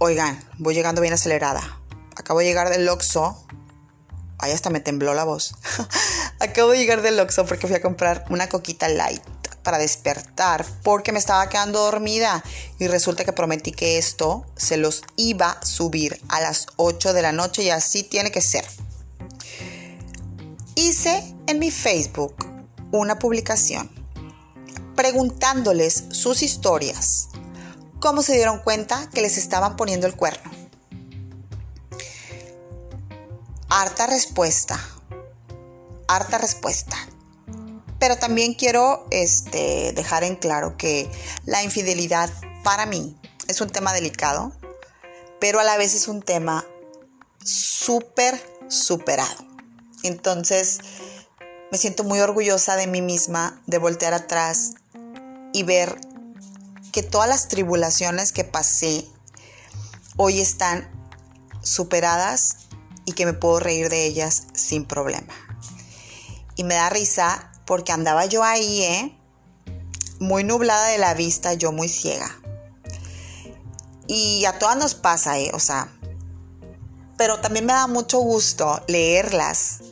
Oigan, voy llegando bien acelerada. Acabo de llegar del Oxxo. Ay, hasta me tembló la voz. Acabo de llegar del Oxxo porque fui a comprar una coquita light para despertar porque me estaba quedando dormida y resulta que prometí que esto se los iba a subir a las 8 de la noche y así tiene que ser. Hice en mi Facebook una publicación preguntándoles sus historias, cómo se dieron cuenta que les estaban poniendo el cuerno. Harta respuesta, harta respuesta. Pero también quiero este, dejar en claro que la infidelidad para mí es un tema delicado, pero a la vez es un tema súper superado. Entonces, me siento muy orgullosa de mí misma de voltear atrás y ver que todas las tribulaciones que pasé hoy están superadas y que me puedo reír de ellas sin problema. Y me da risa porque andaba yo ahí, ¿eh? Muy nublada de la vista, yo muy ciega. Y a todas nos pasa, ¿eh? O sea, pero también me da mucho gusto leerlas.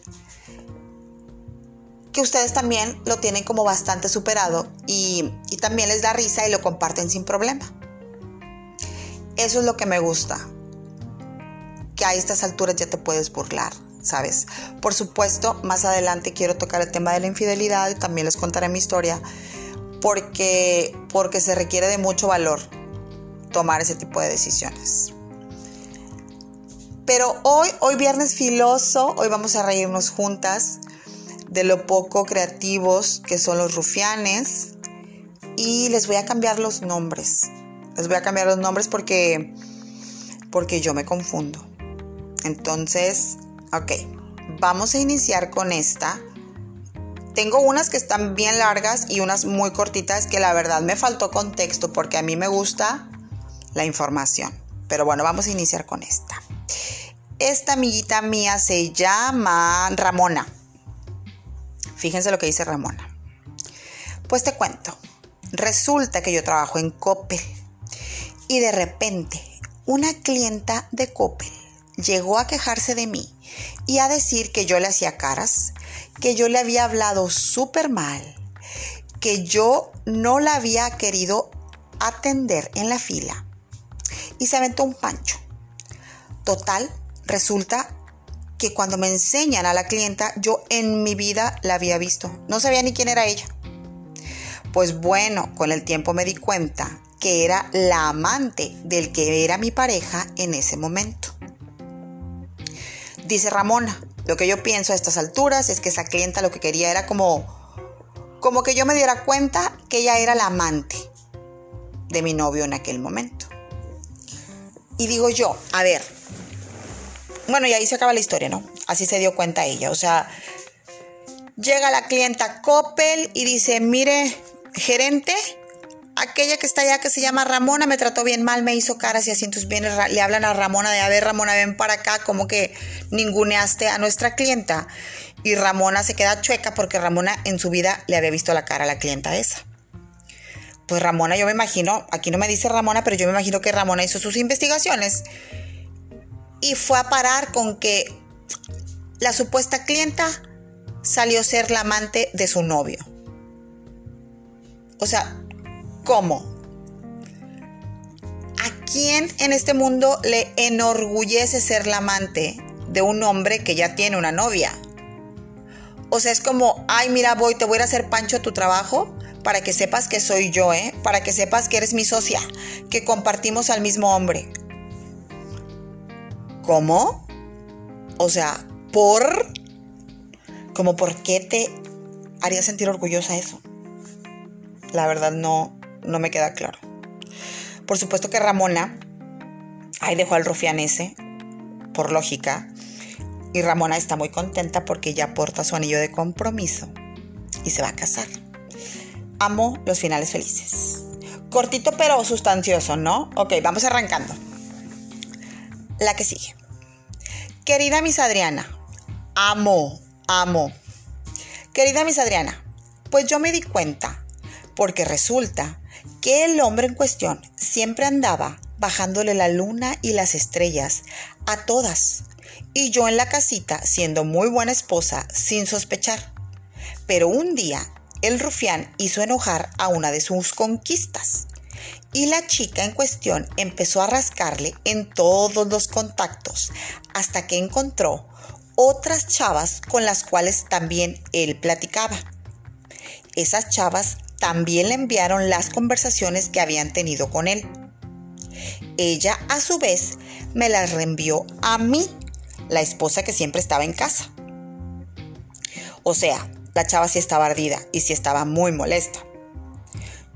Que ustedes también lo tienen como bastante superado y, y también les da risa y lo comparten sin problema. Eso es lo que me gusta. Que a estas alturas ya te puedes burlar. ¿sabes? Por supuesto, más adelante quiero tocar el tema de la infidelidad y también les contaré mi historia porque, porque se requiere de mucho valor tomar ese tipo de decisiones. Pero hoy, hoy viernes filoso, hoy vamos a reírnos juntas de lo poco creativos que son los rufianes y les voy a cambiar los nombres. Les voy a cambiar los nombres porque porque yo me confundo. Entonces, Ok, vamos a iniciar con esta. Tengo unas que están bien largas y unas muy cortitas que la verdad me faltó contexto porque a mí me gusta la información. Pero bueno, vamos a iniciar con esta. Esta amiguita mía se llama Ramona. Fíjense lo que dice Ramona. Pues te cuento. Resulta que yo trabajo en Coppel y de repente una clienta de Coppel llegó a quejarse de mí y a decir que yo le hacía caras, que yo le había hablado súper mal, que yo no la había querido atender en la fila. Y se aventó un pancho. Total, resulta que cuando me enseñan a la clienta, yo en mi vida la había visto. No sabía ni quién era ella. Pues bueno, con el tiempo me di cuenta que era la amante del que era mi pareja en ese momento. Dice Ramona, lo que yo pienso a estas alturas es que esa clienta lo que quería era como, como que yo me diera cuenta que ella era la amante de mi novio en aquel momento. Y digo yo, a ver, bueno, y ahí se acaba la historia, ¿no? Así se dio cuenta ella. O sea, llega la clienta Coppel y dice, mire, gerente, aquella que está allá que se llama Ramona me trató bien mal, me hizo caras y así, entonces viene, le hablan a Ramona de, a ver, Ramona, ven para acá, como que ninguneaste a nuestra clienta. Y Ramona se queda chueca porque Ramona en su vida le había visto la cara a la clienta esa. Pues Ramona, yo me imagino, aquí no me dice Ramona, pero yo me imagino que Ramona hizo sus investigaciones y fue a parar con que la supuesta clienta salió a ser la amante de su novio. O sea, ¿Cómo? ¿A quién en este mundo le enorgullece ser la amante de un hombre que ya tiene una novia? O sea, es como, ay, mira, voy, te voy a hacer pancho a tu trabajo para que sepas que soy yo, ¿eh? Para que sepas que eres mi socia, que compartimos al mismo hombre. ¿Cómo? O sea, ¿por? ¿Como por qué te haría sentir orgullosa eso? La verdad no, no me queda claro. Por supuesto que Ramona, ahí dejó al rufián ese, por lógica, y Ramona está muy contenta porque ya porta su anillo de compromiso y se va a casar. Amo los finales felices. Cortito pero sustancioso, ¿no? Ok, vamos arrancando. La que sigue. Querida Miss Adriana, amo, amo. Querida Miss Adriana, pues yo me di cuenta, porque resulta que el hombre en cuestión siempre andaba bajándole la luna y las estrellas a todas. Y yo en la casita siendo muy buena esposa sin sospechar. Pero un día el rufián hizo enojar a una de sus conquistas y la chica en cuestión empezó a rascarle en todos los contactos hasta que encontró otras chavas con las cuales también él platicaba. Esas chavas también le enviaron las conversaciones que habían tenido con él. Ella a su vez me las reenvió a mí, la esposa que siempre estaba en casa. O sea, la chava sí estaba ardida y sí estaba muy molesta.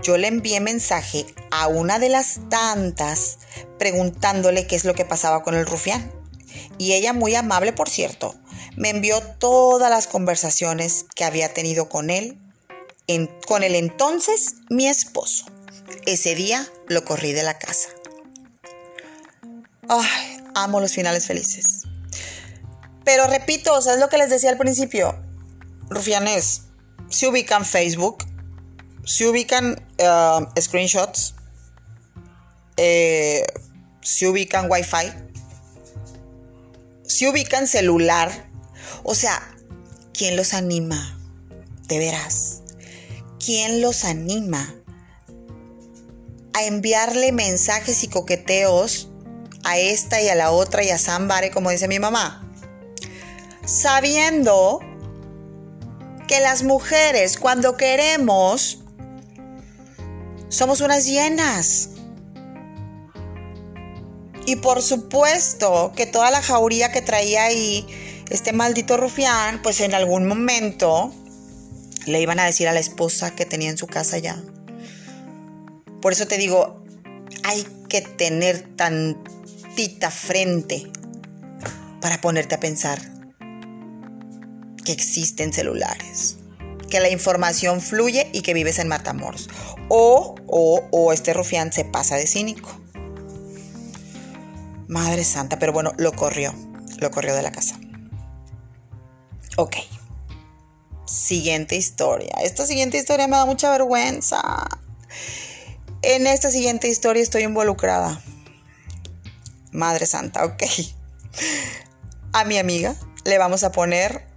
Yo le envié mensaje a una de las tantas preguntándole qué es lo que pasaba con el rufián. Y ella, muy amable por cierto, me envió todas las conversaciones que había tenido con él, con el entonces mi esposo. Ese día lo corrí de la casa. Ay, amo los finales felices. Pero repito, o sea, es lo que les decía al principio. Rufianes, se ubican Facebook, se ubican uh, screenshots, eh, se ubican Wi-Fi, se ubican celular. O sea, ¿quién los anima? De veras. ¿Quién los anima a enviarle mensajes y coqueteos a esta y a la otra y a Zambare, como dice mi mamá? Sabiendo que las mujeres cuando queremos somos unas llenas. Y por supuesto que toda la jauría que traía ahí este maldito rufián, pues en algún momento le iban a decir a la esposa que tenía en su casa ya. Por eso te digo, hay que tener tantita frente para ponerte a pensar que existen celulares que la información fluye y que vives en Matamoros. O, o, o este rufián se pasa de cínico. Madre santa, pero bueno, lo corrió. Lo corrió de la casa. Ok. Siguiente historia. Esta siguiente historia me da mucha vergüenza. En esta siguiente historia estoy involucrada. Madre santa, ok. A mi amiga le vamos a poner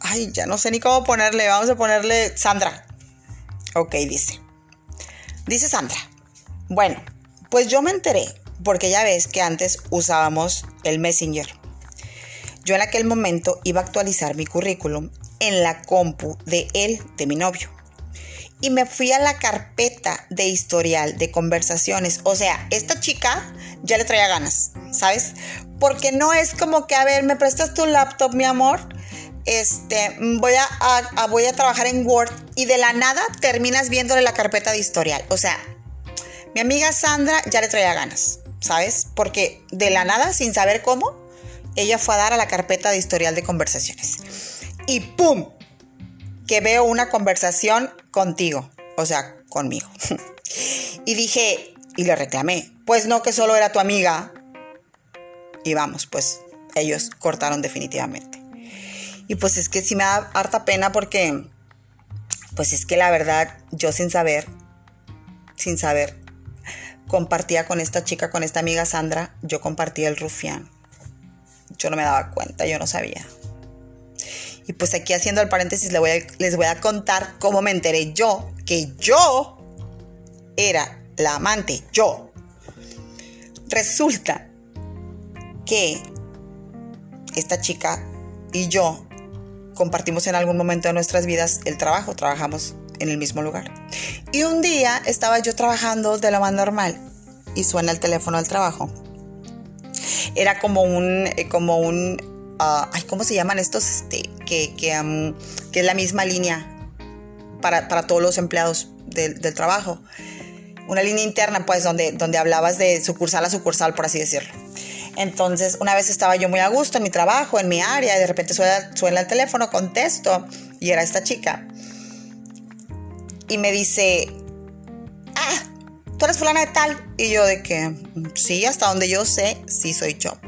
Ay, ya no sé ni cómo ponerle. Vamos a ponerle Sandra. Ok, dice. Dice Sandra. Bueno, pues yo me enteré, porque ya ves que antes usábamos el Messenger. Yo en aquel momento iba a actualizar mi currículum en la compu de él, de mi novio. Y me fui a la carpeta de historial de conversaciones. O sea, esta chica ya le traía ganas, ¿sabes? Porque no es como que, a ver, ¿me prestas tu laptop, mi amor? Este, voy a, voy a trabajar en Word y de la nada terminas viéndole la carpeta de historial. O sea, mi amiga Sandra ya le traía ganas, ¿sabes? Porque de la nada, sin saber cómo, ella fue a dar a la carpeta de historial de conversaciones. Y ¡pum! Que veo una conversación contigo, o sea, conmigo. y dije, y le reclamé, pues no que solo era tu amiga. Y vamos, pues ellos cortaron definitivamente. Y pues es que sí me da harta pena porque, pues es que la verdad, yo sin saber, sin saber, compartía con esta chica, con esta amiga Sandra, yo compartía el rufián. Yo no me daba cuenta, yo no sabía. Y pues aquí haciendo el paréntesis les voy, a, contar cómo me enteré yo que yo era la amante, yo. Resulta que esta chica y yo compartimos en algún momento de nuestras vidas el trabajo, trabajamos en el mismo lugar. Y un día estaba yo trabajando de lo más normal y suena el teléfono del trabajo. Era como un, eh, como un, ah, ay, ¿cómo se llaman estos? Este, que, que, es la misma línea para, todos los empleados del, trabajo. Una línea interna, pues, donde, donde hablabas de sucursal a sucursal, por así decirlo. Entonces, una vez estaba yo muy a gusto en mi trabajo, en mi área, y de repente suena, el teléfono, contesto, y era esta chica. Y me dice, ah, tú eres fulana de tal. Y yo de que, sí, hasta donde yo sé, sí soy yo.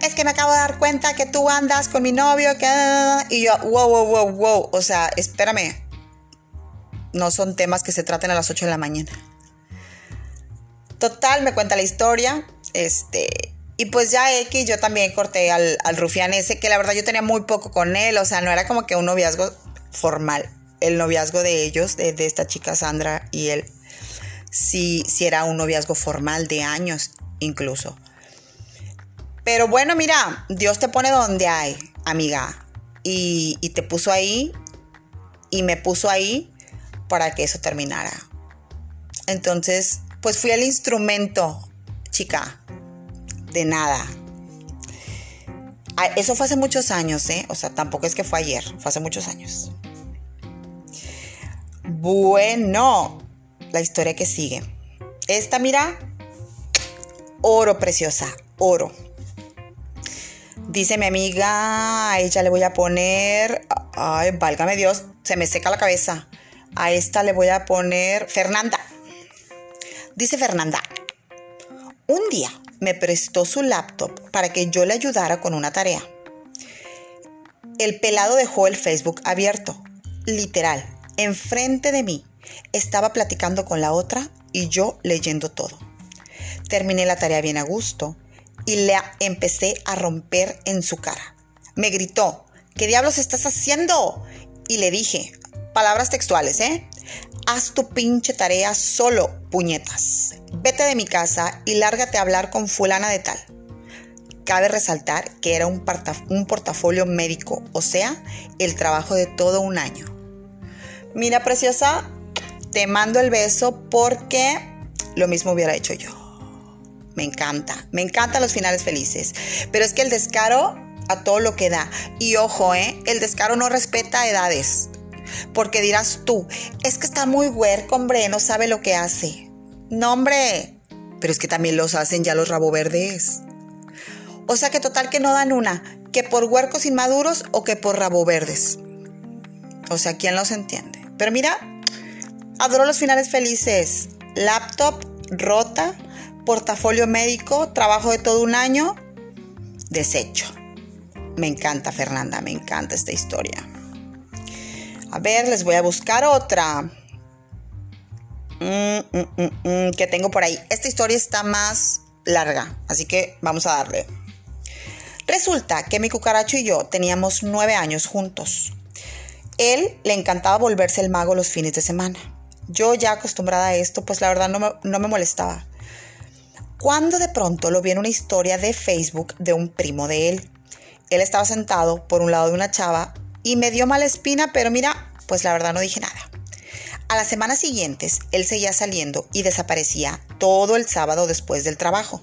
Es que me acabo de dar cuenta que tú andas con mi novio, que... Y yo, wow, wow, wow, wow. O sea, espérame. No son temas que se traten a las 8 de la mañana. Total, me cuenta la historia. Este, y pues ya X, yo también corté al, al rufián ese, que la verdad yo tenía muy poco con él, o sea, no era como que un noviazgo formal. El noviazgo de ellos, de, de esta chica Sandra y él, sí, sí era un noviazgo formal de años incluso. Pero bueno, mira, Dios te pone donde hay, amiga. Y, y te puso ahí y me puso ahí para que eso terminara. Entonces, pues fui el instrumento, chica, de nada. Ah, eso fue hace muchos años, ¿eh? O sea, tampoco es que fue ayer, fue hace muchos años. Bueno, la historia que sigue. Esta, mira, oro preciosa, oro. Dice mi amiga, a ella le voy a poner, ay, válgame Dios, se me seca la cabeza. A esta le voy a poner Fernanda. Dice Fernanda, un día me prestó su laptop para que yo le ayudara con una tarea. El pelado dejó el Facebook abierto, literal, enfrente de mí. Estaba platicando con la otra y yo leyendo todo. Terminé la tarea bien a gusto y le empecé a romper en su cara. Me gritó, ¿qué diablos estás haciendo? Y le dije, palabras textuales, ¿eh? Haz tu pinche tarea solo, puñetas. Vete de mi casa y lárgate a hablar con fulana de tal. Cabe resaltar que era un, portafolio médico, o sea, el trabajo de todo un año. Mira, preciosa, te mando el beso porque lo mismo hubiera hecho yo. Me encanta, me encantan los finales felices. Pero es que el descaro a todo lo que da. Y ojo, ¿eh? El descaro no respeta edades. Porque dirás tú, es que está muy huerco, hombre, no sabe lo que hace. No, hombre. Pero es que también los hacen ya los rabo verdes. O sea que total que no dan una, que por huercos inmaduros o que por rabo verdes. O sea, ¿quién los entiende? Pero mira, adoro los finales felices. Laptop rota, portafolio médico, trabajo de todo un año, desecho. Me encanta, Fernanda, me encanta esta historia. A ver, les voy a buscar otra. Mm, mm, mm, que tengo por ahí. Esta historia está más larga, así que vamos a darle. Resulta que mi cucaracho y yo teníamos nueve años juntos. Él le encantaba volverse el mago los fines de semana. Yo ya acostumbrada a esto, pues la verdad no me, no me molestaba. Cuando de pronto lo vi en una historia de Facebook de un primo de él. Él estaba sentado por un lado de una chava y me dio mala espina, pero mira, pues la verdad no dije nada. A las semanas siguientes, él seguía saliendo y desaparecía todo el sábado después del trabajo.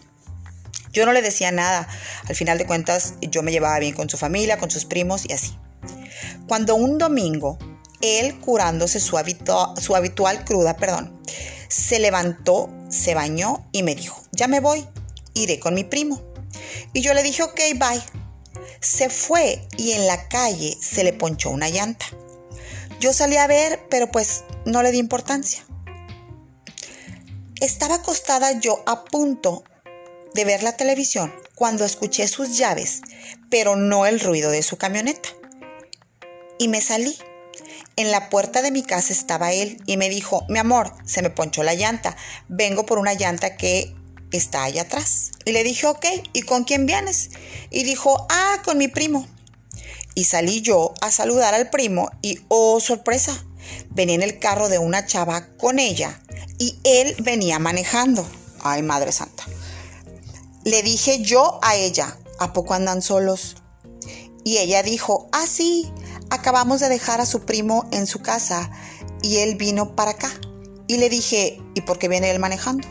Yo no le decía nada. Al final de cuentas, yo me llevaba bien con su familia, con sus primos y así. Cuando un domingo, él curándose su, su habitual cruda, perdón, se levantó, se bañó y me dijo, ya me voy, iré con mi primo. Y yo le dije, ok, bye. Se fue y en la calle se le ponchó una llanta. Yo salí a ver, pero pues no le di importancia. Estaba acostada yo a punto de ver la televisión cuando escuché sus llaves, pero no el ruido de su camioneta. Y me salí. En la puerta de mi casa estaba él y me dijo, mi amor, se me ponchó la llanta, vengo por una llanta que está allá atrás. Y le dije, ok, ¿y con quién vienes? Y dijo, ah, con mi primo. Y salí yo a saludar al primo y, oh, sorpresa, venía en el carro de una chava con ella y él venía manejando. Ay, Madre Santa. Le dije yo a ella, ¿a poco andan solos? Y ella dijo, ah, sí, acabamos de dejar a su primo en su casa y él vino para acá. Y le dije, ¿y por qué viene él manejando?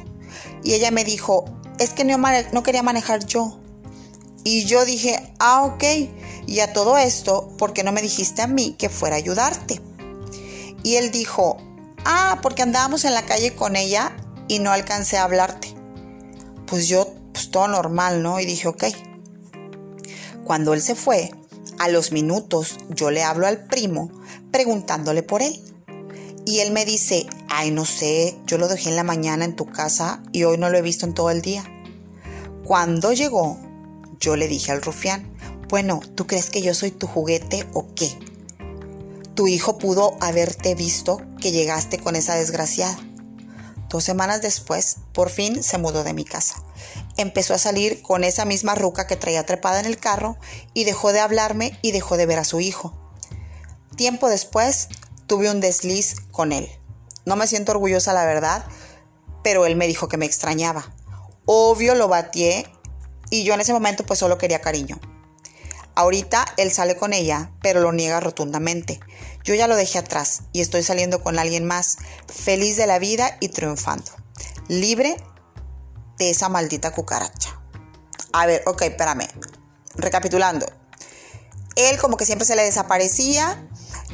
Y ella me dijo, es que no, quería manejar yo. Y yo dije, ah, ok. Y a todo esto, ¿por qué no me dijiste a mí que fuera a ayudarte? Y él dijo, ah, porque andábamos en la calle con ella y no alcancé a hablarte. Pues yo, pues todo normal, ¿no? Y dije, ok. Cuando él se fue, a los minutos yo le hablo al primo preguntándole por él. Y él me dice, ay, no sé, yo lo dejé en la mañana en tu casa y hoy no lo he visto en todo el día. Cuando llegó, yo le dije al rufián, bueno, ¿tú crees que yo soy tu juguete o qué? Tu hijo pudo haberte visto que llegaste con esa desgraciada. Dos semanas después, por fin se mudó de mi casa. Empezó a salir con esa misma ruca que traía trepada en el carro y dejó de hablarme y dejó de ver a su hijo. Tiempo después, tuve un desliz con él. No me siento orgullosa, la verdad, pero él me dijo que me extrañaba. Obvio lo batié y yo en ese momento pues solo quería cariño. Ahorita él sale con ella, pero lo niega rotundamente. Yo ya lo dejé atrás y estoy saliendo con alguien más, feliz de la vida y triunfando. Libre de esa maldita cucaracha. A ver, ok, espérame. Recapitulando. Él como que siempre se le desaparecía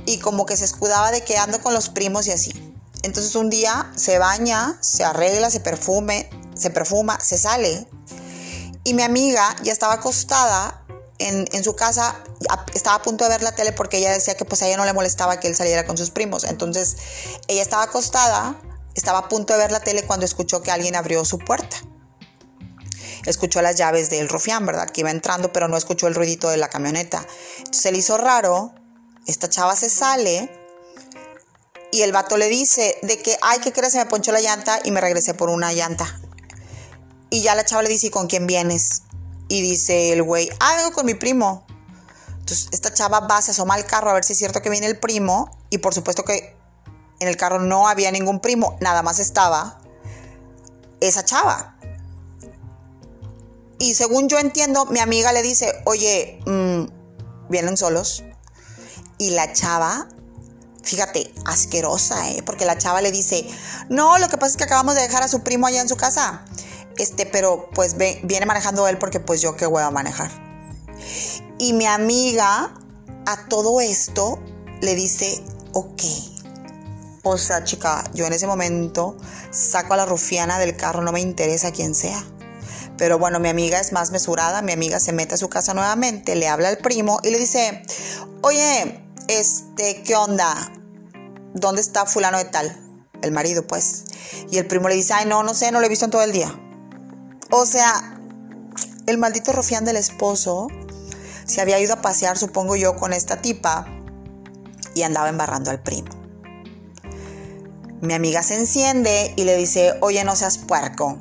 y como que se escudaba de que ando con los primos y así. Entonces un día se baña, se arregla, se perfume, se perfuma, se sale. Y mi amiga ya estaba acostada en, su casa estaba a punto de ver la tele porque ella decía que pues a ella no le molestaba que él saliera con sus primos. Entonces ella estaba acostada, estaba a punto de ver la tele cuando escuchó que alguien abrió su puerta. Escuchó las llaves del rufián, ¿verdad? Que iba entrando, pero no escuchó el ruidito de la camioneta. Entonces se le hizo raro, esta chava se sale y el vato le dice de que, ay, ¿qué crees? Se me ponchó la llanta y me regresé por una llanta. Y ya la chava le dice, ¿y con quién vienes? Y dice el güey, ah, vengo con mi primo. Entonces esta chava va, se asoma al carro a ver si es cierto que viene el primo. Y por supuesto que en el carro no había ningún primo, nada más estaba esa chava. Y según yo entiendo, mi amiga le dice, oye, mm, vienen solos. Y la chava, fíjate, asquerosa, ¿eh? Porque la chava le dice, no, lo que pasa es que acabamos de dejar a su primo allá en su casa. Este, pero pues viene manejando él porque pues yo qué voy a manejar. Y mi amiga a todo esto le dice, ok. O sea, chica, yo en ese momento saco a la rufiana del carro, no me interesa quién sea. Pero bueno, mi amiga es más mesurada, mi amiga se mete a su casa nuevamente, le habla al primo y le dice, oye, este, ¿qué onda? ¿Dónde está fulano de tal? El marido, pues. Y el primo le dice, ay, no, no sé, no lo he visto en todo el día. O sea, el maldito rufián del esposo se había ido a pasear, supongo yo, con esta tipa y andaba embarrando al primo. Mi amiga se enciende y le dice, oye, no seas puerco.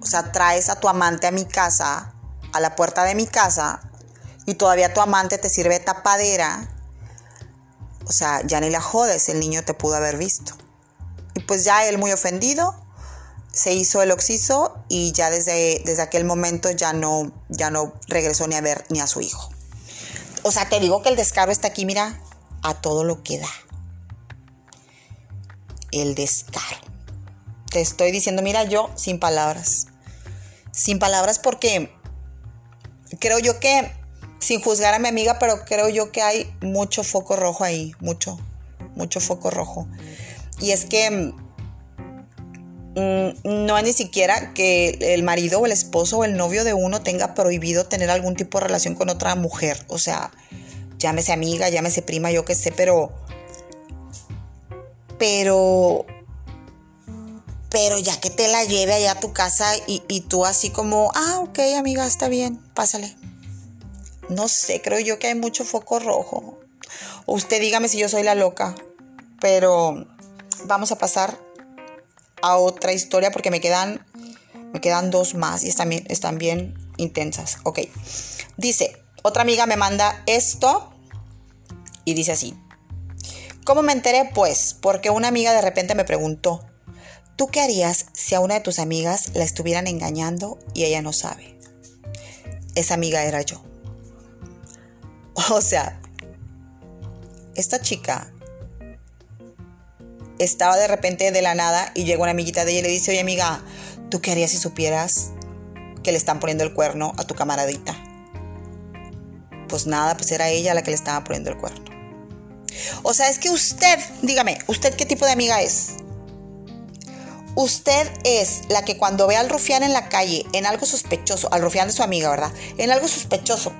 O sea, traes a tu amante a mi casa, a la puerta de mi casa, y todavía tu amante te sirve tapadera. O sea, ya ni la jodes, el niño te pudo haber visto. Y pues ya él muy ofendido, se hizo el oxiso y ya desde, desde aquel momento ya no, ya no regresó ni a ver ni a su hijo. O sea, te digo que el descaro está aquí, mira, a todo lo que da. El descaro. Te estoy diciendo, mira, yo sin palabras. Sin palabras porque creo yo que, sin juzgar a mi amiga, pero creo yo que hay mucho foco rojo ahí, mucho, mucho foco rojo. Y es que Mm, no es ni siquiera que el marido o el esposo o el novio de uno tenga prohibido tener algún tipo de relación con otra mujer. O sea, llámese amiga, llámese prima, yo qué sé, pero... Pero... Pero ya que te la lleve allá a tu casa y, y tú así como, ah, ok, amiga, está bien, pásale. No sé, creo yo que hay mucho foco rojo. Usted dígame si yo soy la loca. Pero vamos a pasar a otra historia porque me quedan, me quedan dos más y están bien, están bien intensas. Ok. Dice, otra amiga me manda esto y dice así. ¿Cómo me enteré? Pues porque una amiga de repente me preguntó, ¿tú qué harías si a una de tus amigas la estuvieran engañando y ella no sabe? Esa amiga era yo. O sea, esta chica estaba de repente de la nada y llega una amiguita de ella y le dice, oye amiga, ¿tú qué harías si supieras que le están poniendo el cuerno a tu camaradita? Pues nada, pues era ella la que le estaba poniendo el cuerno. O sea, es que usted, dígame, ¿usted qué tipo de amiga es? Usted es la que cuando ve al rufián en la calle, en algo sospechoso, al rufián de su amiga, ¿verdad? En algo sospechoso,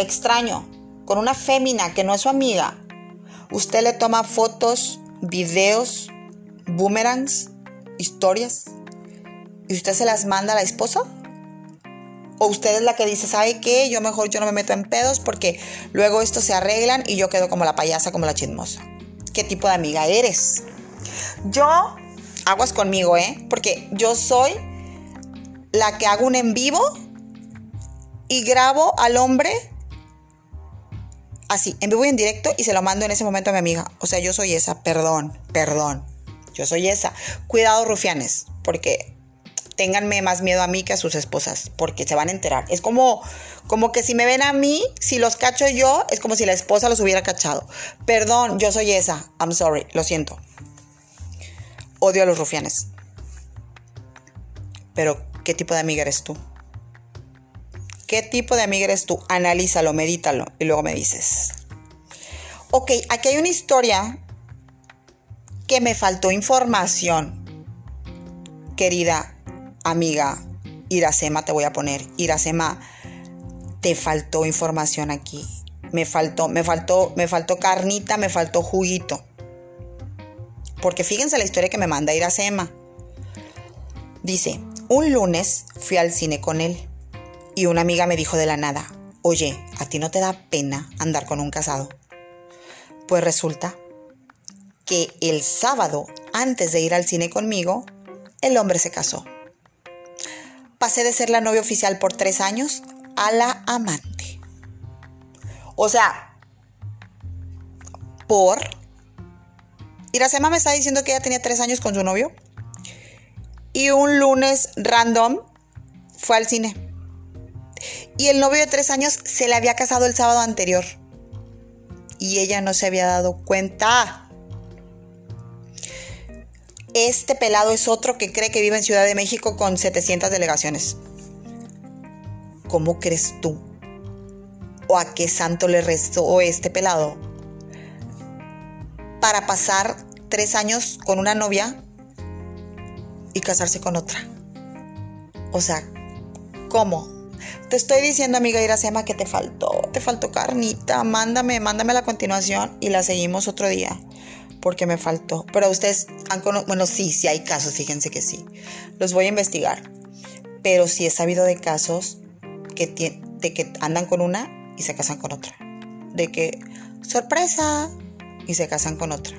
extraño, con una fémina que no es su amiga, usted le toma fotos, videos, boomerangs, historias, y usted se las manda a la esposa? ¿O usted es la que dice, ¿sabe qué? Yo mejor yo no me meto en pedos porque luego esto se arreglan y yo quedo como la payasa, como la chismosa. ¿Qué tipo de amiga eres? Yo, aguas conmigo, ¿eh? Porque yo soy la que hago un en vivo y grabo al hombre así, en vivo y en directo y se lo mando en ese momento a mi amiga. O sea, yo soy esa, perdón, perdón. Yo soy esa. Cuidado, rufianes, porque ténganme más miedo a mí que a sus esposas, porque se van a enterar. Es como, como que si me ven a mí, si los cacho yo, es como si la esposa los hubiera cachado. Perdón, yo soy esa. I'm sorry, lo siento. Odio a los rufianes. Pero, ¿qué tipo de amiga eres tú? ¿Qué tipo de amiga eres tú? Analízalo, medítalo y luego me dices. Ok, aquí hay una historia que me faltó información, querida amiga Iracema, te voy a poner. Iracema, te faltó información aquí. Me faltó, me faltó, me faltó carnita, me faltó juguito. Porque fíjense la historia que me manda Iracema. Dice, un lunes fui al cine con él y una amiga me dijo de la nada, oye, ¿a ti no te da pena andar con un casado? Pues resulta que el sábado, antes de ir al cine conmigo, el hombre se casó. Pasé de ser la novia oficial por tres años a la amante. O sea, por Iracema me está diciendo que ella tenía tres años con su novio. Y un lunes random fue al cine. Y el novio de tres años se le había casado el sábado anterior. Y ella no se había dado cuenta. Este pelado es otro que cree que vive en Ciudad de México con 700 delegaciones. ¿Cómo crees tú? ¿O a qué santo le rezó este pelado para pasar tres años con una novia y casarse con otra. O sea, ¿cómo? Te estoy diciendo, amiga Iracema, que te faltó, te faltó carnita. Mándame, mándame la continuación y la seguimos otro día. Porque me faltó. Pero ustedes han conocido. Bueno, sí, sí hay casos, fíjense que sí. Los voy a investigar. Pero sí he sabido de casos que, de que andan con una y se casan con otra. De que, sorpresa, y se casan con otra.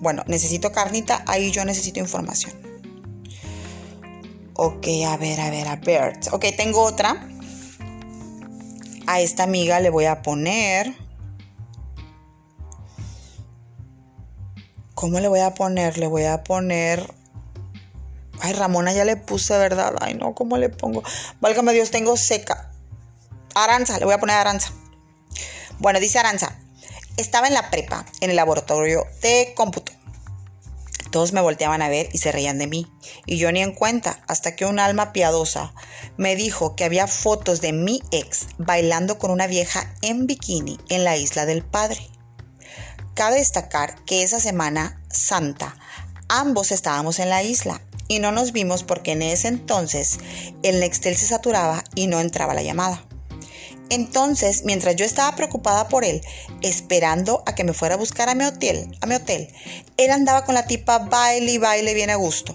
Bueno, necesito carnita, ahí yo necesito información. Ok, a ver, a ver, a ver. Ok, tengo otra. A esta amiga le voy a poner... ¿Cómo le voy a poner? Le voy a poner... Ay, Ramona ya le puse, ¿verdad? Ay, no, ¿cómo le pongo? Válgame Dios, tengo seca. Aranza, le voy a poner Aranza. Bueno, dice Aranza, estaba en la prepa, en el laboratorio de cómputo. Todos me volteaban a ver y se reían de mí, y yo ni en cuenta, hasta que un alma piadosa me dijo que había fotos de mi ex bailando con una vieja en bikini en la isla del Padre. Cabe destacar que esa semana santa ambos estábamos en la isla y no nos vimos porque en ese entonces el Nextel se saturaba y no entraba la llamada. Entonces, mientras yo estaba preocupada por él, esperando a que me fuera a buscar a mi hotel, a mi hotel, él andaba con la tipa baile y baile bien a gusto.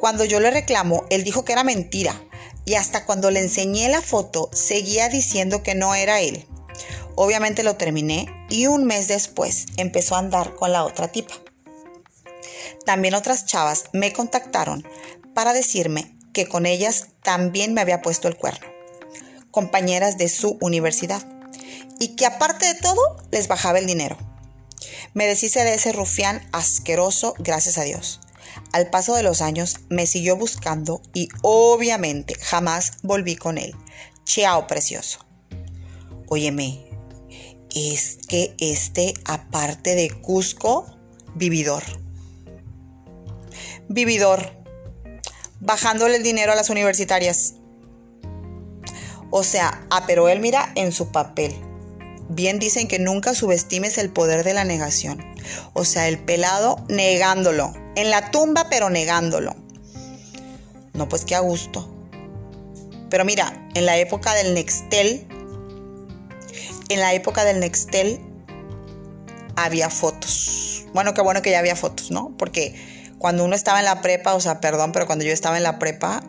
Cuando yo le reclamo, él dijo que era mentira y hasta cuando le enseñé la foto seguía diciendo que no era él. Obviamente lo terminé y un mes después empezó a andar con la otra tipa. También otras chavas me contactaron para decirme que con ellas también me había puesto el cuerno compañeras de su universidad y que aparte de todo les bajaba el dinero. Me deshice de ese rufián asqueroso, gracias a Dios. Al paso de los años me siguió buscando y obviamente jamás volví con él. Chao, precioso. Óyeme, es que este, aparte de Cusco, vividor. Vividor. Bajándole el dinero a las universitarias. O sea, ah, pero él mira en su papel. Bien dicen que nunca subestimes el poder de la negación. O sea, el pelado negándolo. En la tumba, pero negándolo. No, pues qué a gusto. Pero mira, en la época del Nextel, en la época del Nextel había fotos. Bueno, qué bueno que ya había fotos, ¿no? Porque cuando uno estaba en la prepa, o sea, perdón, pero cuando yo estaba en la prepa,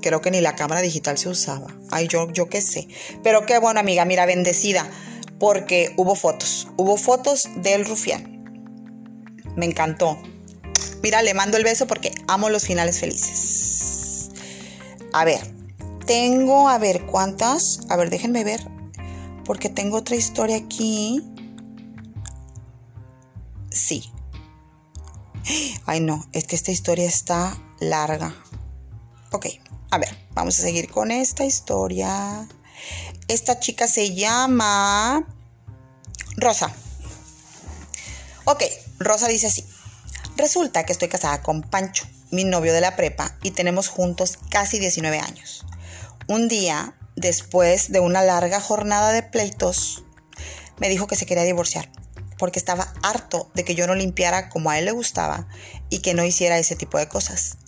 creo que ni la cámara digital se usaba. Ay, yo, yo qué sé. Pero qué bueno, amiga, mira, bendecida, porque hubo fotos, hubo fotos del rufián. Me encantó. Mira, le mando el beso porque amo los finales felices. A ver, tengo, a ver, ¿cuántas? A ver, déjenme ver. Porque tengo otra historia aquí. Sí. Ay, no, es que esta historia está larga. Ok, a ver, vamos a seguir con esta historia. Esta chica se llama Rosa. Ok, Rosa dice así. Resulta que estoy casada con Pancho, mi novio de la prepa, y tenemos juntos casi 19 años. Un día, después de una larga jornada de pleitos, me dijo que se quería divorciar porque estaba harto de que yo no limpiara como a él le gustaba y que no hiciera ese tipo de cosas.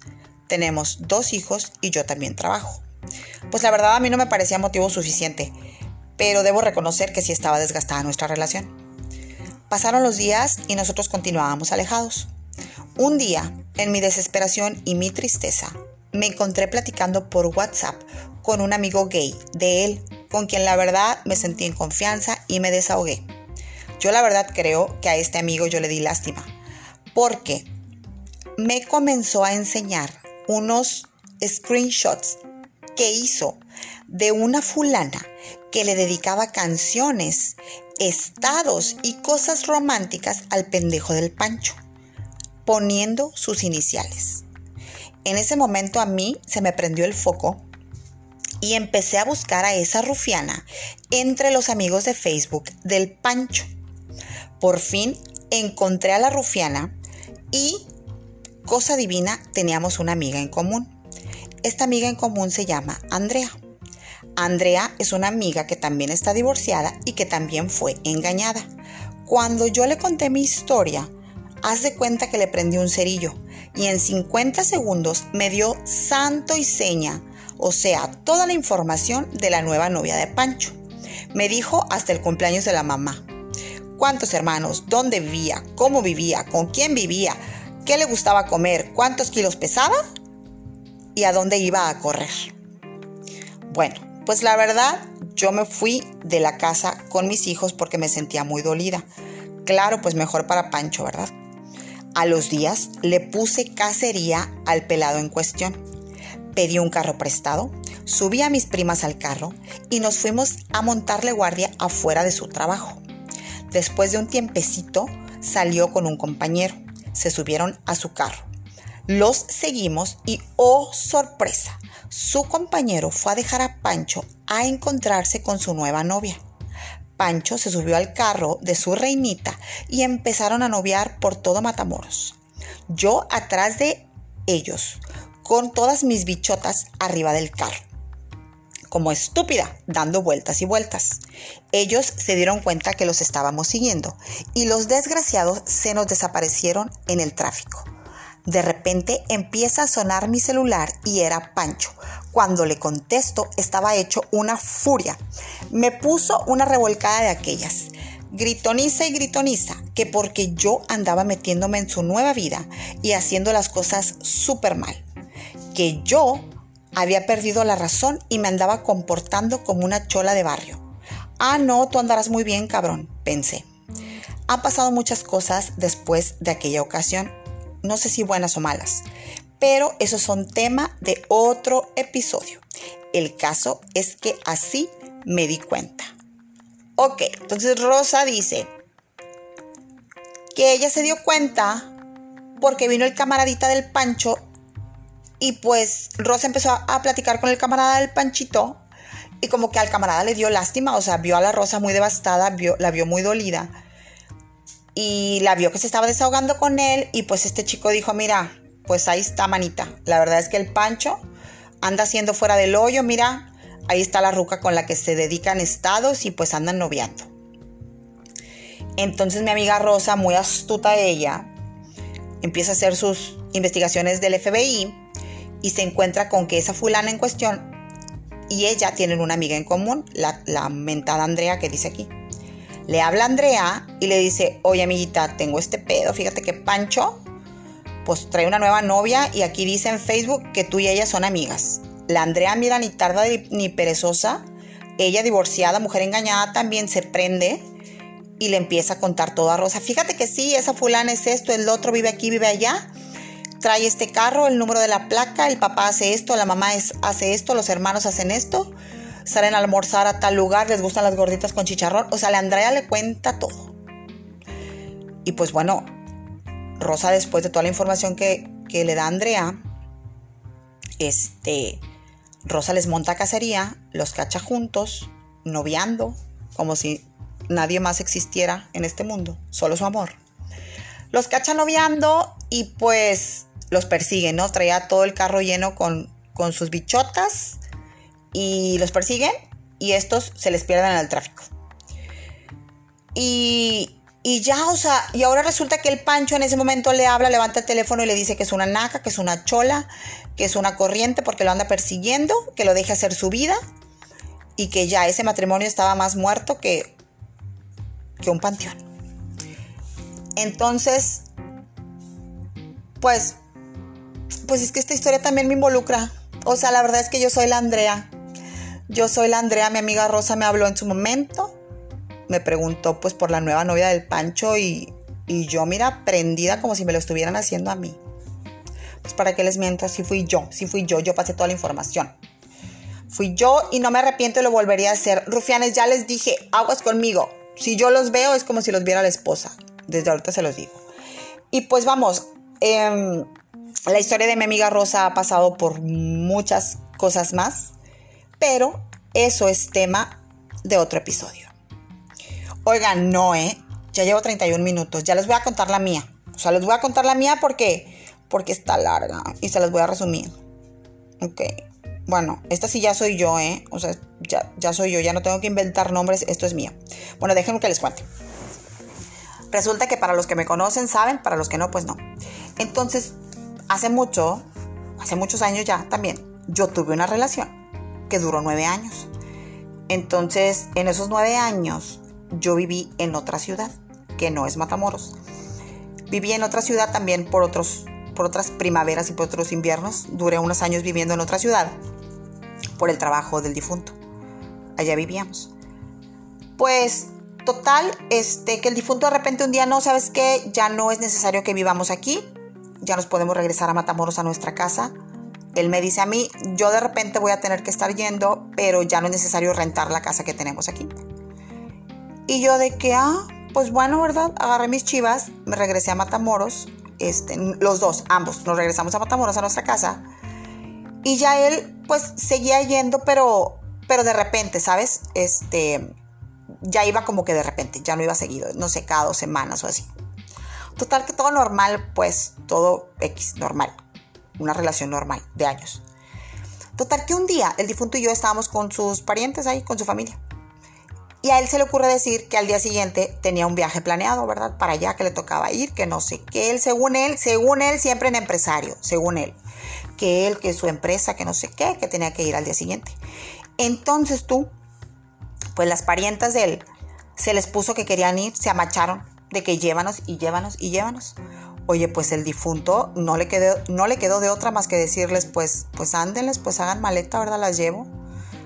Tenemos dos hijos y yo también trabajo. Pues la verdad a mí no me parecía motivo suficiente, pero debo reconocer que sí estaba desgastada nuestra relación. Pasaron los días y nosotros continuábamos alejados. Un día, en mi desesperación y mi tristeza, me encontré platicando por WhatsApp con un amigo gay de él, con quien la verdad me sentí en confianza y me desahogué. Yo la verdad creo que a este amigo yo le di lástima, porque me comenzó a enseñar unos screenshots que hizo de una fulana que le dedicaba canciones, estados y cosas románticas al pendejo del Pancho, poniendo sus iniciales. En ese momento a mí se me prendió el foco y empecé a buscar a esa rufiana entre los amigos de Facebook del Pancho. Por fin encontré a la rufiana y, cosa divina, teníamos una amiga en común. Esta amiga en común se llama Andrea. Andrea es una amiga que también está divorciada y que también fue engañada. Cuando yo le conté mi historia, haz de cuenta que le prendí un cerillo y en 50 segundos me dio santo y seña, o sea, toda la información de la nueva novia de Pancho. Me dijo hasta el cumpleaños de la mamá. Cuántos hermanos, dónde vivía, cómo vivía, con quién vivía, qué le gustaba comer, cuántos kilos pesaba y a dónde iba a correr. Bueno, pues la verdad, yo me fui de la casa con mis hijos porque me sentía muy dolida. Claro, pues mejor para Pancho, ¿verdad? A los días le puse cacería al pelado en cuestión. Pedí un carro prestado, subí a mis primas al carro y nos fuimos a montarle guardia afuera de su trabajo. Después de un tiempecito, salió con un compañero. Se subieron a su carro. Los seguimos y, oh sorpresa, su compañero fue a dejar a Pancho a encontrarse con su nueva novia. Pancho se subió al carro de su reinita y empezaron a noviar por todo Matamoros. Yo atrás de ellos, con todas mis bichotas arriba del carro como estúpida, dando vueltas y vueltas. Ellos se dieron cuenta que los estábamos siguiendo y los desgraciados se nos desaparecieron en el tráfico. De repente empieza a sonar mi celular y era Pancho. Cuando le contesto estaba hecho una furia. Me puso una revolcada de aquellas. Gritoniza y gritoniza que porque yo andaba metiéndome en su nueva vida y haciendo las cosas súper mal. Que yo había perdido la razón y me andaba comportando como una chola de barrio. Ah, no, tú andarás muy bien, cabrón, pensé. Han pasado muchas cosas después de aquella ocasión no sé si buenas o malas, pero esos son tema de otro episodio. El caso es que así me di cuenta. Ok, entonces Rosa dice que ella se dio cuenta porque vino el camaradita del Pancho y pues Rosa empezó a, platicar con el camarada del Panchito y como que al camarada le dio lástima, o sea, vio a la Rosa muy devastada, vio, la vio muy dolida y la vio que se estaba desahogando con él y pues este chico dijo, mira, pues ahí está manita. La verdad es que el Pancho anda haciendo fuera del hoyo, mira, ahí está la ruca con la que se dedican estados y pues andan noviando. Entonces mi amiga Rosa, muy astuta ella, empieza a hacer sus investigaciones del FBI y se encuentra con que esa fulana en cuestión y ella tienen una amiga en común, la, la mentada Andrea que dice aquí. Le habla Andrea y le dice, oye amiguita, tengo este pedo, fíjate que Pancho pues trae una nueva novia y aquí dice en Facebook que tú y ella son amigas. La Andrea mira ni tarda ni perezosa, ella divorciada, mujer engañada, también se prende y le empieza a contar todo a Rosa. Fíjate que sí, esa fulana es esto, el otro vive aquí, vive allá. Trae este carro, el número de la placa, el papá hace esto, la mamá hace esto, los hermanos hacen esto, salen a almorzar a tal lugar, les gustan las gorditas con chicharrón. O sea, la Andrea le cuenta todo. Y pues bueno, Rosa después de toda la información que, que le da Andrea, este, Rosa les monta cacería, los cacha juntos, noviando, como si nadie más existiera en este mundo, solo su amor. Los cacha noviando y pues los persiguen, ¿no? Traía todo el carro lleno con, con sus bichotas y los persiguen y estos se les pierden en el tráfico. Y, y ya, o sea, y ahora resulta que el Pancho en ese momento le habla, levanta el teléfono y le dice que es una naca, que es una chola, que es una corriente porque lo anda persiguiendo, que lo deje hacer su vida y que ya ese matrimonio estaba más muerto que, que un panteón. Entonces, pues, pues es que esta historia también me involucra. O sea, la verdad es que yo soy la Andrea. Yo soy la Andrea, mi amiga Rosa me habló en su momento. Me preguntó pues por la nueva novia del Pancho y, y yo, mira, prendida como si me lo estuvieran haciendo a mí. Pues para qué les miento, si fui yo, si fui yo, yo pasé toda la información. Fui yo y no me arrepiento y lo volvería a hacer. Rufianes, ya les dije, aguas conmigo. Si yo los veo es como si los viera la esposa. Desde ahorita se los digo. Y pues vamos, em, la historia de mi amiga Rosa ha pasado por muchas cosas más, pero eso es tema de otro episodio. Oigan, no, ¿eh? Ya llevo 31 minutos, ya les voy a contar la mía. O sea, les voy a contar la mía porque porque está larga y se las voy a resumir. Ok. Bueno, esta sí ya soy yo, ¿eh? O sea, ya, ya soy yo, ya no tengo que inventar nombres, esto es mío. Bueno, déjenme que les cuente. Resulta que para los que me conocen saben, para los que no, pues no. Entonces, hace mucho, hace muchos años ya también, yo tuve una relación que duró nueve años. Entonces, en esos nueve años, yo viví en otra ciudad, que no es Matamoros. Viví en otra ciudad también por otros por otras primaveras y por otros inviernos. Duré unos años viviendo en otra ciudad por el trabajo del difunto. Allá vivíamos. Pues total, este, que el difunto de repente un día no, ¿sabes qué? Ya no es necesario que vivamos aquí. Ya nos podemos regresar a Matamoros a nuestra casa. Él me dice a mí, yo de repente voy a tener que estar yendo, pero ya no es necesario rentar la casa que tenemos aquí. Y yo de que, ah, pues bueno, ¿verdad? Agarré mis chivas, me regresé a Matamoros este, los dos, ambos, nos regresamos a Matamoros a nuestra casa. Y ya él, pues, seguía yendo, pero, pero de repente, ¿sabes? Este, ya iba como que de repente, ya no iba seguido, no sé, cada dos semanas o así. Total que todo normal, pues, todo X, normal. Una relación normal, de años. Total que un día el difunto y yo estábamos con sus parientes ahí, con su familia. Y a él se le ocurre decir que al día siguiente tenía un viaje planeado, ¿verdad? Para allá que le tocaba ir, que no sé qué. Él, según él, según él, siempre en empresario, según él. Que él, que su empresa, que no sé qué, que tenía que ir al día siguiente. Entonces tú, pues las parientas de él, se les puso que querían ir, se amacharon de que llévanos y llévanos y llévanos. Oye, pues el difunto no le quedó, no le quedó de otra más que decirles, pues, pues ándenles, pues hagan maleta, ¿verdad? Las llevo.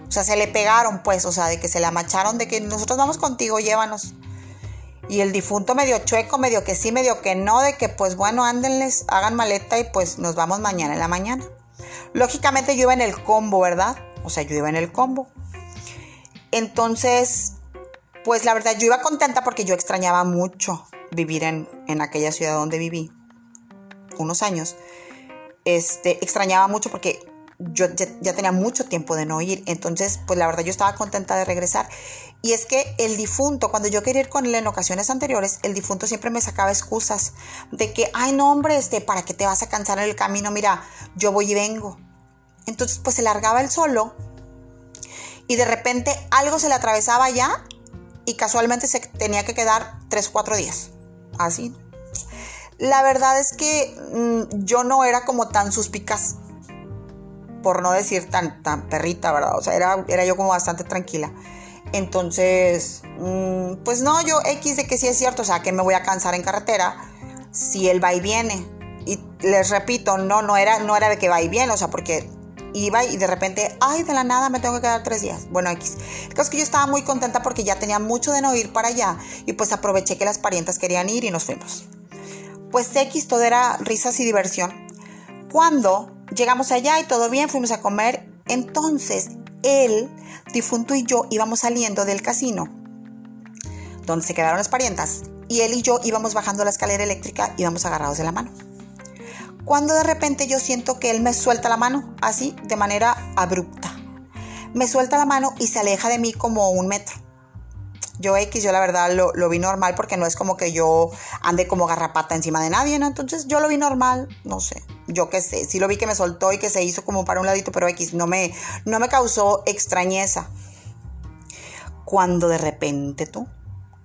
O sea, se le pegaron, pues, o sea, de que se la macharon, de que nosotros vamos contigo, llévanos. Y el difunto medio chueco, medio que sí, medio que no, de que pues bueno, ándenles, hagan maleta y pues nos vamos mañana en la mañana. Lógicamente yo iba en el combo, ¿verdad? O sea, yo iba en el combo. Entonces, pues la verdad yo iba contenta porque yo extrañaba mucho vivir en, en aquella ciudad donde viví unos años. Este, extrañaba mucho porque yo ya, tenía mucho tiempo de no ir, entonces pues la verdad yo estaba contenta de regresar. Y es que el difunto, cuando yo quería ir con él en ocasiones anteriores, el difunto siempre me sacaba excusas de que, ay no hombre, este, ¿para qué te vas a cansar en el camino? Mira, yo voy y vengo. Entonces pues se largaba él solo y de repente algo se le atravesaba ya y casualmente se tenía que quedar 3 o 4 días. Así. La verdad es que mm, yo no era como tan suspicaz por no decir tan, tan perrita, ¿verdad? O sea, era, era yo como bastante tranquila. Entonces, mm, pues no, yo X de que sí es cierto, o sea, que me voy a cansar en carretera si él va y viene. Y les repito, no, no era, no era de que va y viene, o sea, porque iba y de repente, ay, de la nada me tengo que quedar tres días. Bueno, X. El caso es que yo estaba muy contenta porque ya tenía mucho de no ir para allá y pues aproveché que las parientas querían ir y nos fuimos. Pues X todo era risas y diversión. Cuando llegamos allá y todo bien, fuimos a comer, entonces él, difunto y yo íbamos saliendo del casino, donde se quedaron las parientas, y él y yo íbamos bajando la escalera eléctrica, íbamos agarrados de la mano. Cuando de repente yo siento que él me suelta la mano, así, de manera abrupta. Me suelta la mano y se aleja de mí como un metro. Yo X, yo la verdad lo, vi normal porque no es como que yo ande como garrapata encima de nadie, ¿no? Entonces yo lo vi normal, no sé, yo qué sé, sí lo vi que me soltó y que se hizo como para un ladito, pero X no me, no me causó extrañeza. Cuando de repente tú,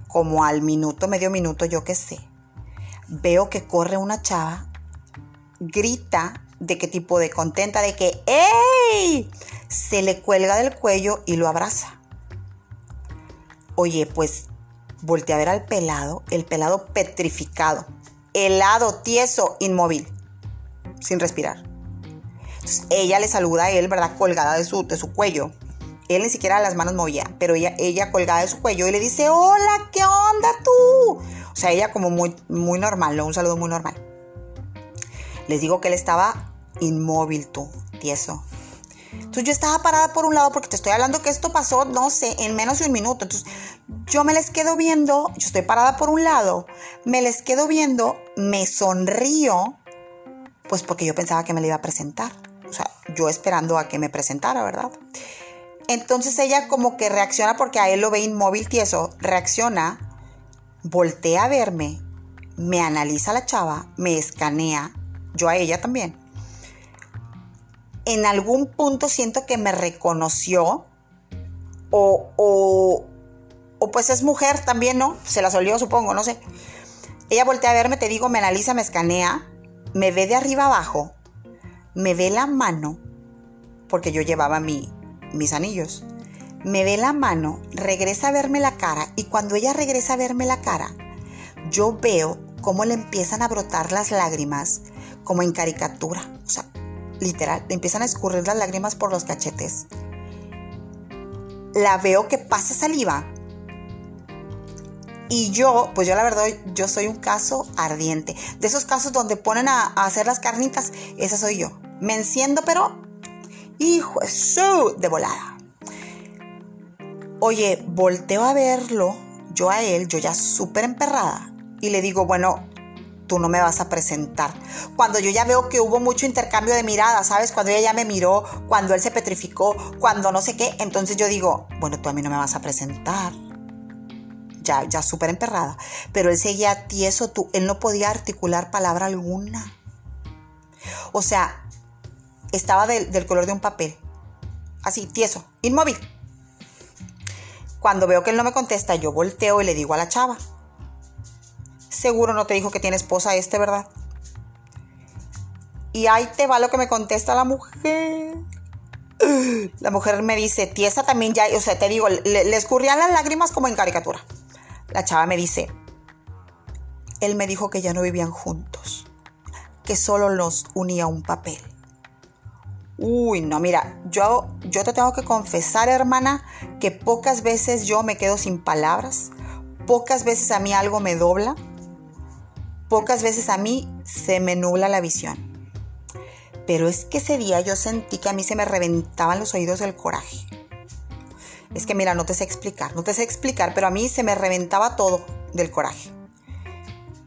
como al minuto, medio minuto, yo qué sé, veo que corre una chava, grita de qué tipo de contenta, de que ¡Ey! Se le cuelga del cuello y lo abraza. Oye, pues volteé a ver al pelado, el pelado petrificado, helado, tieso, inmóvil, sin respirar. Entonces, ella le saluda a él, ¿verdad? Colgada de su, de su cuello. Él ni siquiera las manos movía, pero ella, ella colgada de su cuello y le dice, hola, ¿qué onda tú? O sea, ella como muy, muy normal, ¿no? un saludo muy normal. Les digo que él estaba inmóvil tú, tieso. Entonces yo estaba parada por un lado porque te estoy hablando que esto pasó, no sé, en menos de un minuto. Entonces yo me les quedo viendo, yo estoy parada por un lado, me les quedo viendo, me sonrío, pues porque yo pensaba que me le iba a presentar. O sea, yo esperando a que me presentara, ¿verdad? Entonces ella como que reacciona porque a él lo ve inmóvil tieso, reacciona, voltea a verme, me analiza la chava, me escanea, yo a ella también. En algún punto siento que me reconoció o, o, o pues es mujer también, ¿no? Se la solió, supongo, no sé. Ella voltea a verme, te digo, me analiza, me escanea, me ve de arriba abajo, me ve la mano, porque yo llevaba mi, mis anillos. Me ve la mano, regresa a verme la cara y cuando ella regresa a verme la cara, yo veo cómo le empiezan a brotar las lágrimas como en caricatura. O sea, literal, le empiezan a escurrir las lágrimas por los cachetes. La veo que pasa saliva. Y yo, pues yo la verdad, yo soy un caso ardiente. De esos casos donde ponen a, hacer las carnitas, esa soy yo. Me enciendo, pero Hijo eso de volada. Oye, volteo a verlo, yo a él, yo ya súper emperrada, y le digo, bueno, tú no me vas a presentar. Cuando yo ya veo que hubo mucho intercambio de miradas, ¿sabes? Cuando ella ya me miró, cuando él se petrificó, cuando no sé qué, entonces yo digo, bueno, tú a mí no me vas a presentar. Ya, ya súper emperrada. Pero él seguía tieso, tú, él no podía articular palabra alguna. O sea, estaba del color de un papel. Así, tieso, inmóvil. Cuando veo que él no me contesta, yo volteo y le digo a la chava. Seguro no te dijo que tiene esposa este, ¿verdad? Y ahí te va lo que me contesta la mujer. La mujer me dice, tiesa también ya, o sea, te digo, le, escurrían las lágrimas como en caricatura. La chava me dice, él me dijo que ya no vivían juntos, que solo nos unía un papel. Uy, no, mira, yo, yo te tengo que confesar, hermana, que pocas veces yo me quedo sin palabras, pocas veces a mí algo me dobla, pocas veces a mí se me nubla la visión. Pero es que ese día yo sentí que a mí se me reventaban los oídos del coraje. Es que mira, no te sé explicar, no te sé explicar, pero a mí se me reventaba todo del coraje.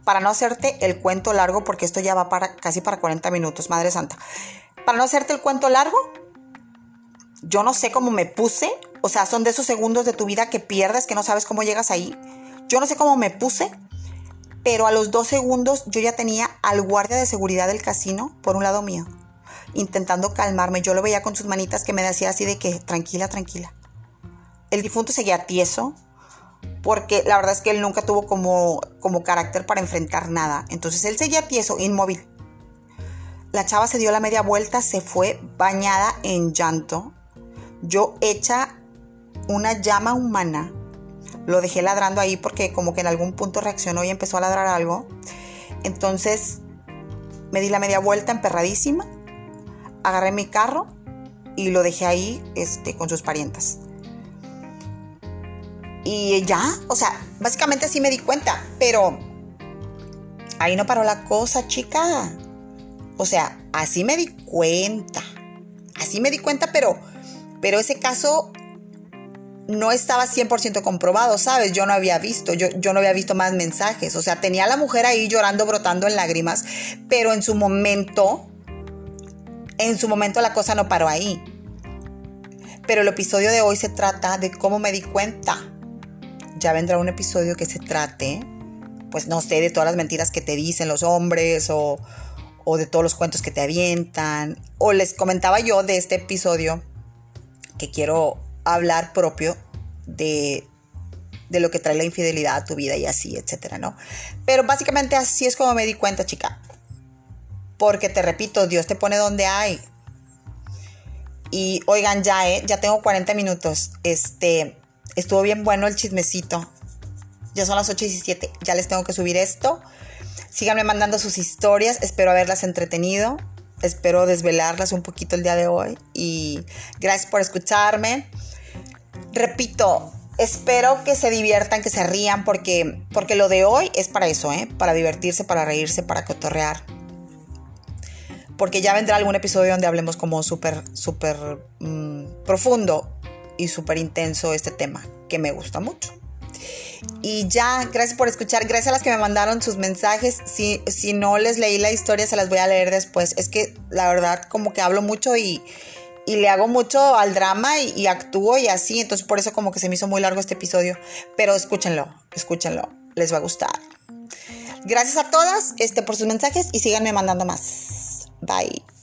Para no hacerte el cuento largo, porque esto ya va para casi para 40 minutos, Madre Santa. Para no hacerte el cuento largo, yo no sé cómo me puse, o sea, son de esos segundos de tu vida que pierdes, que no sabes cómo llegas ahí. Yo no sé cómo me puse, pero a los dos segundos yo ya tenía al guardia de seguridad del casino por un lado mío, intentando calmarme. Yo lo veía con sus manitas que me decía así de que tranquila, tranquila. El difunto seguía tieso, porque la verdad es que él nunca tuvo como, como carácter para enfrentar nada. Entonces él seguía tieso, inmóvil. La chava se dio la media vuelta, se fue bañada en llanto. Yo hecha una llama humana, lo dejé ladrando ahí porque como que en algún punto reaccionó y empezó a ladrar algo. Entonces me di la media vuelta emperradísima, agarré mi carro y lo dejé ahí este, con sus parientas. Y ya, o sea, básicamente así me di cuenta, pero ahí no paró la cosa, chica. O sea, así me di cuenta. Así me di cuenta, pero, pero ese caso no estaba 100% comprobado, ¿sabes? Yo no había visto, yo, yo, no había visto más mensajes. O sea, tenía a la mujer ahí llorando, brotando en lágrimas, pero en su momento, en su momento la cosa no paró ahí. Pero el episodio de hoy se trata de cómo me di cuenta. Ya vendrá un episodio que se trate, pues no sé, de todas las mentiras que te dicen los hombres o, o de todos los cuentos que te avientan. O les comentaba yo de este episodio que quiero hablar propio de, de lo que trae la infidelidad a tu vida y así, etcétera, ¿no? Pero básicamente así es como me di cuenta, chica. Porque te repito, Dios te pone donde hay. Y oigan, ya, ¿eh? Ya tengo 40 minutos. Este, estuvo bien bueno el chismecito. Ya son las 8 y 17. Ya les tengo que subir esto. Síganme mandando sus historias. Espero haberlas entretenido. Espero desvelarlas un poquito el día de hoy. Y gracias por escucharme. Repito, espero que se diviertan, que se rían, porque, porque lo de hoy es para eso, ¿eh? Para divertirse, para reírse, para cotorrear. Porque ya vendrá algún episodio donde hablemos como súper, súper mmm, profundo y súper intenso este tema, que me gusta mucho. Y ya, gracias por escuchar. Gracias a las que me mandaron sus mensajes. Si, si no les leí la historia, se las voy a leer después. Es que la verdad, como que hablo mucho y, y le hago mucho al drama y, actúo y así. Entonces, por eso, como que se me hizo muy largo este episodio. Pero escúchenlo, escúchenlo. Les va a gustar. Gracias a todas este, por sus mensajes y síganme mandando más. Bye.